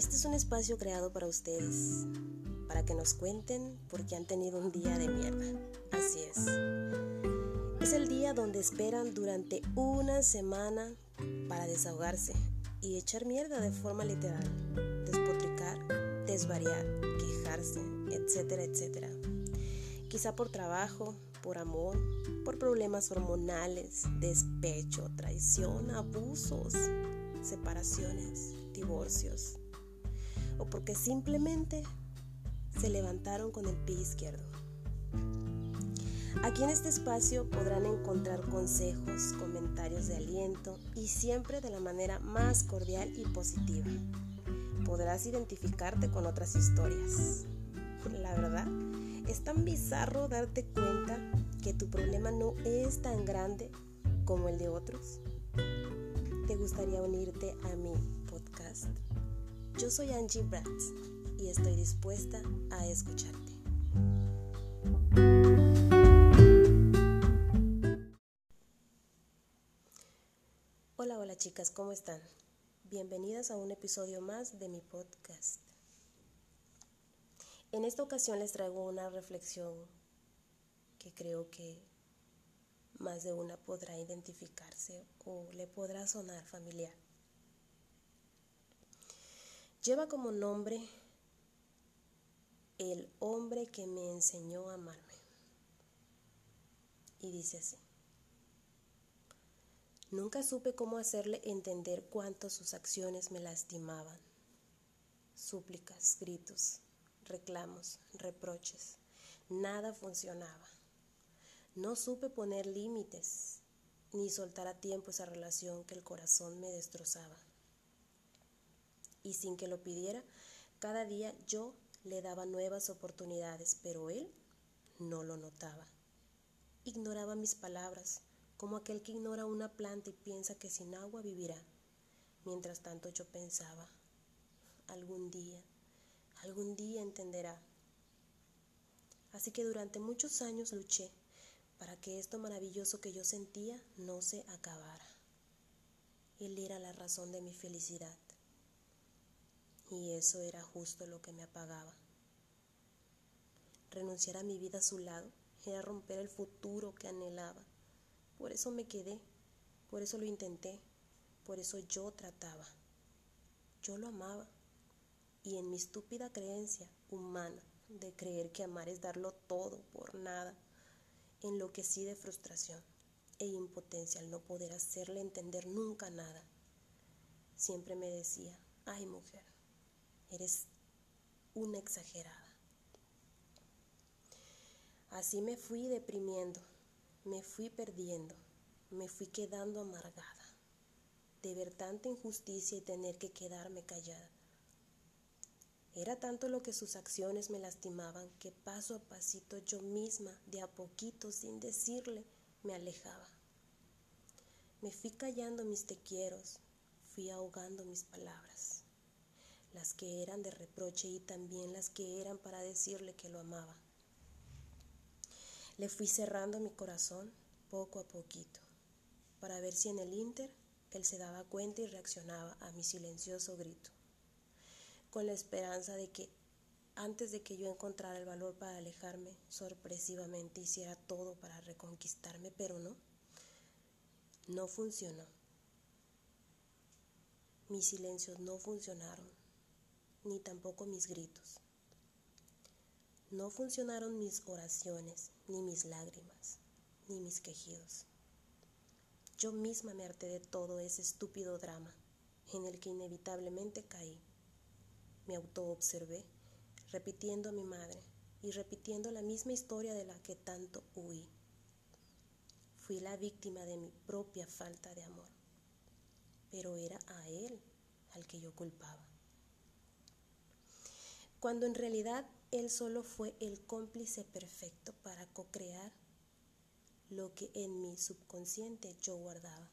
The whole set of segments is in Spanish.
Este es un espacio creado para ustedes, para que nos cuenten por qué han tenido un día de mierda. Así es. Es el día donde esperan durante una semana para desahogarse y echar mierda de forma literal, despotricar, desvariar, quejarse, etcétera, etcétera. Quizá por trabajo, por amor, por problemas hormonales, despecho, traición, abusos, separaciones, divorcios, o porque simplemente se levantaron con el pie izquierdo. Aquí en este espacio podrán encontrar consejos, comentarios de aliento y siempre de la manera más cordial y positiva. Podrás identificarte con otras historias. La verdad, es tan bizarro darte cuenta que tu problema no es tan grande como el de otros. ¿Te gustaría unirte a podcast? Yo soy Angie Bratz y estoy dispuesta a escucharte. Hola, hola chicas, ¿cómo están? Bienvenidas a un episodio más de mi podcast. En esta ocasión les traigo una reflexión que creo que más de una podrá identificarse o le podrá sonar familiar. Lleva como nombre el hombre que me enseñó a amarme. Y dice así. Nunca supe cómo hacerle entender cuánto sus acciones me lastimaban. Súplicas, gritos, reclamos, reproches. Nada funcionaba. No supe poner límites ni soltar a tiempo esa relación que el corazón me destrozaba. Y sin que lo pidiera, cada día yo le daba nuevas oportunidades, pero él no lo notaba. Ignoraba mis palabras, como aquel que ignora una planta y piensa que sin agua vivirá. Mientras tanto yo pensaba, algún día, algún día entenderá. Así que durante muchos años luché para que esto maravilloso que yo sentía no se acabara. Él era la razón de mi felicidad. Y eso era justo lo que me apagaba. Renunciar a mi vida a su lado era romper el futuro que anhelaba. Por eso me quedé, por eso lo intenté, por eso yo trataba. Yo lo amaba y en mi estúpida creencia humana de creer que amar es darlo todo por nada, enloquecí de frustración e impotencia al no poder hacerle entender nunca nada. Siempre me decía, ay mujer, eres una exagerada. Así me fui deprimiendo me fui perdiendo, me fui quedando amargada de ver tanta injusticia y tener que quedarme callada. Era tanto lo que sus acciones me lastimaban que paso a pasito yo misma, de a poquito, sin decirle, me alejaba. Me fui callando mis tequieros, fui ahogando mis palabras, las que eran de reproche y también las que eran para decirle que lo amaba. Le fui cerrando mi corazón poco a poquito, para ver si en el Inter él se daba cuenta y reaccionaba a mi silencioso grito, con la esperanza de que antes de que yo encontrara el valor para alejarme, sorpresivamente hiciera todo para reconquistarme, pero no, no funcionó. Mis silencios no funcionaron, ni tampoco mis gritos. No funcionaron mis oraciones, ni mis lágrimas, ni mis quejidos. Yo misma me harté de todo ese estúpido drama en el que inevitablemente caí. Me autoobservé, repitiendo a mi madre y repitiendo la misma historia de la que tanto huí. Fui la víctima de mi propia falta de amor, pero era a él al que yo culpaba. Cuando en realidad él solo fue el cómplice perfecto para co-crear lo que en mi subconsciente yo guardaba.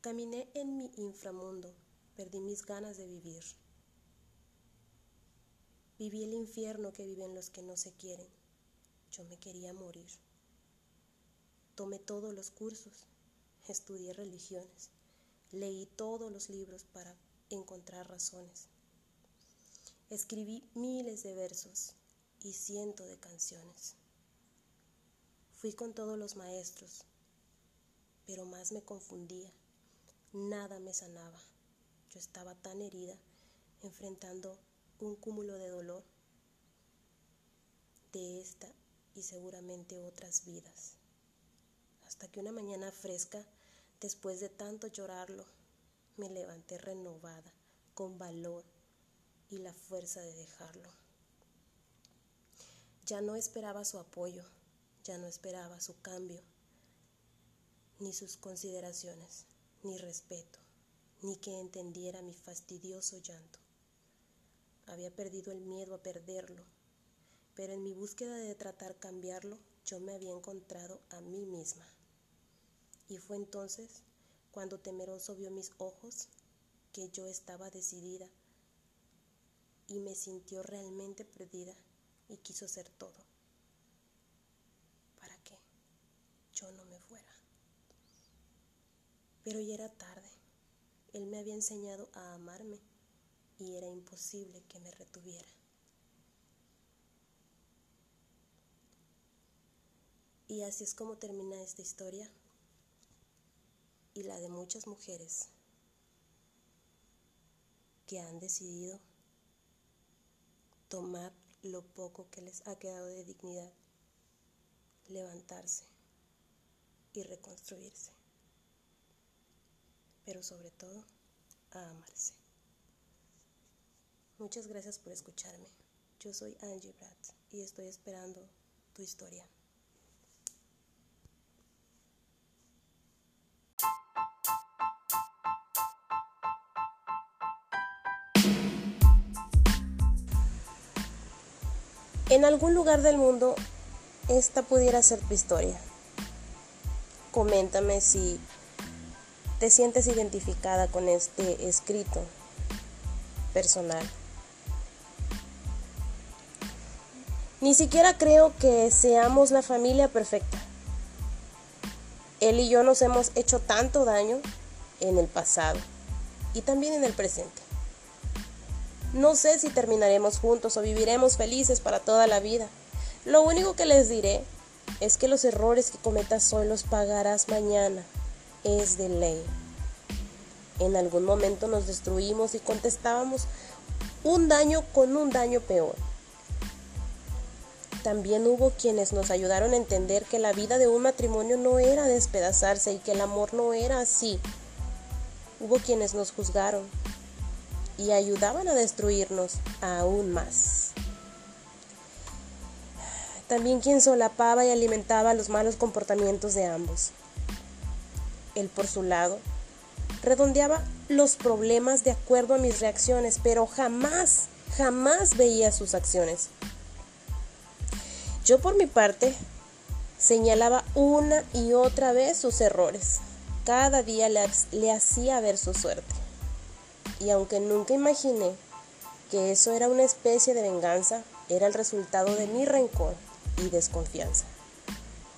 Caminé en mi inframundo, perdí mis ganas de vivir. Viví el infierno que viven los que no se quieren. Yo me quería morir. Tomé todos los cursos, estudié religiones, leí todos los libros para encontrar razones. Escribí miles de versos y cientos de canciones. Fui con todos los maestros, pero más me confundía. Nada me sanaba. Yo estaba tan herida, enfrentando un cúmulo de dolor de esta y seguramente otras vidas. Hasta que una mañana fresca, después de tanto llorarlo, me levanté renovada, con valor la fuerza de dejarlo. Ya no esperaba su apoyo, ya no esperaba su cambio, ni sus consideraciones, ni respeto, ni que entendiera mi fastidioso llanto. Había perdido el miedo a perderlo, pero en mi búsqueda de tratar cambiarlo, yo me había encontrado a mí misma. Y fue entonces cuando temeroso vio mis ojos que yo estaba decidida y me sintió realmente perdida y quiso ser todo para que yo no me fuera. Pero ya era tarde. Él me había enseñado a amarme y era imposible que me retuviera. Y así es como termina esta historia y la de muchas mujeres que han decidido tomar lo poco que les ha quedado de dignidad, levantarse y reconstruirse, pero sobre todo a amarse. Muchas gracias por escucharme. Yo soy Angie Bratt y estoy esperando tu historia. En algún lugar del mundo esta pudiera ser tu historia. Coméntame si te sientes identificada con este escrito personal. Ni siquiera creo que seamos la familia perfecta. Él y yo nos hemos hecho tanto daño en el pasado y también en el presente. No sé si terminaremos juntos o viviremos felices para toda la vida. Lo único que les diré es que los errores que cometas hoy los pagarás mañana. Es de ley. En algún momento nos destruimos y contestábamos un daño con un daño peor. También hubo quienes nos ayudaron a entender que la vida de un matrimonio no era despedazarse y que el amor no era así. Hubo quienes nos juzgaron, y ayudaban a destruirnos aún más. También quien solapaba y alimentaba los malos comportamientos de ambos. Él por su lado redondeaba los problemas de acuerdo a mis reacciones, pero jamás, jamás veía sus acciones. Yo por mi parte señalaba una y otra vez sus errores. Cada día le, le hacía ver su suerte y aunque nunca imaginé que eso era una especie de venganza, era el resultado de mi rencor y desconfianza.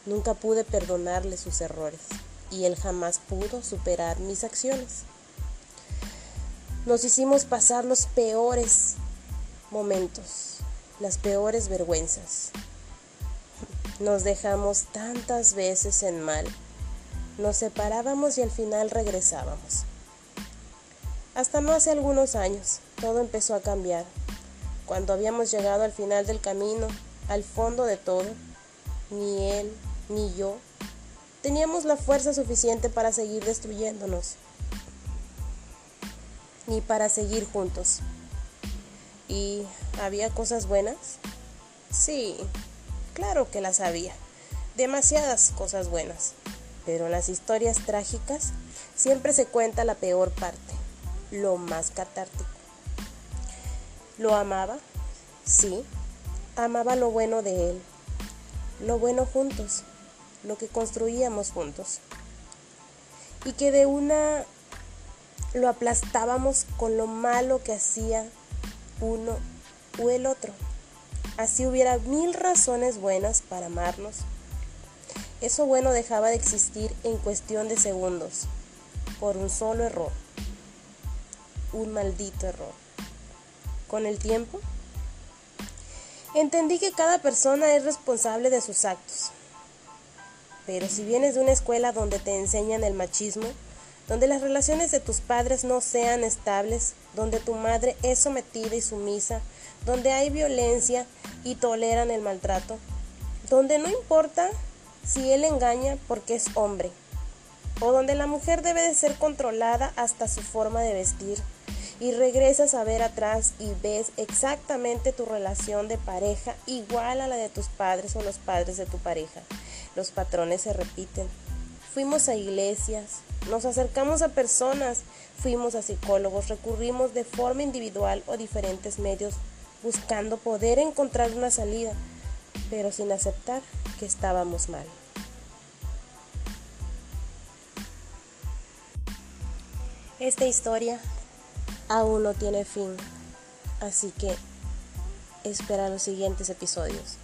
Nunca pude perdonarle sus errores y él jamás pudo superar mis acciones. Nos hicimos pasar los peores momentos, las peores vergüenzas. Nos dejamos tantas veces en mal. Nos separábamos y al final regresábamos. Hasta no hace algunos años, todo empezó a cambiar. Cuando habíamos llegado al final del camino, al fondo de todo, ni él ni yo teníamos la fuerza suficiente para seguir destruyéndonos, ni para seguir juntos. ¿Y había cosas buenas? Sí, claro que las había. Demasiadas cosas buenas. Pero las historias trágicas siempre se cuenta la peor parte lo más catártico. ¿Lo amaba? Sí, amaba lo bueno de él, lo bueno juntos, lo que construíamos juntos. Y que de una lo aplastábamos con lo malo que hacía uno o el otro. Así hubiera mil razones buenas para amarnos. Eso bueno dejaba de existir en cuestión de segundos, por un solo error un maldito error. Con el tiempo, entendí que cada persona es responsable de sus actos. Pero si vienes de una escuela donde te enseñan el machismo, donde las relaciones de tus padres no sean estables, donde tu madre es sometida y sumisa, donde hay violencia y toleran el maltrato, donde no importa si él engaña porque es hombre, o donde la mujer debe de ser controlada hasta su forma de vestir, y regresas a ver atrás y ves exactamente tu relación de pareja igual a la de tus padres o los padres de tu pareja. Los patrones se repiten. Fuimos a iglesias, nos acercamos a personas, fuimos a psicólogos, recurrimos de forma individual o diferentes medios buscando poder encontrar una salida, pero sin aceptar que estábamos mal. Esta historia aún no tiene fin, así que espera los siguientes episodios.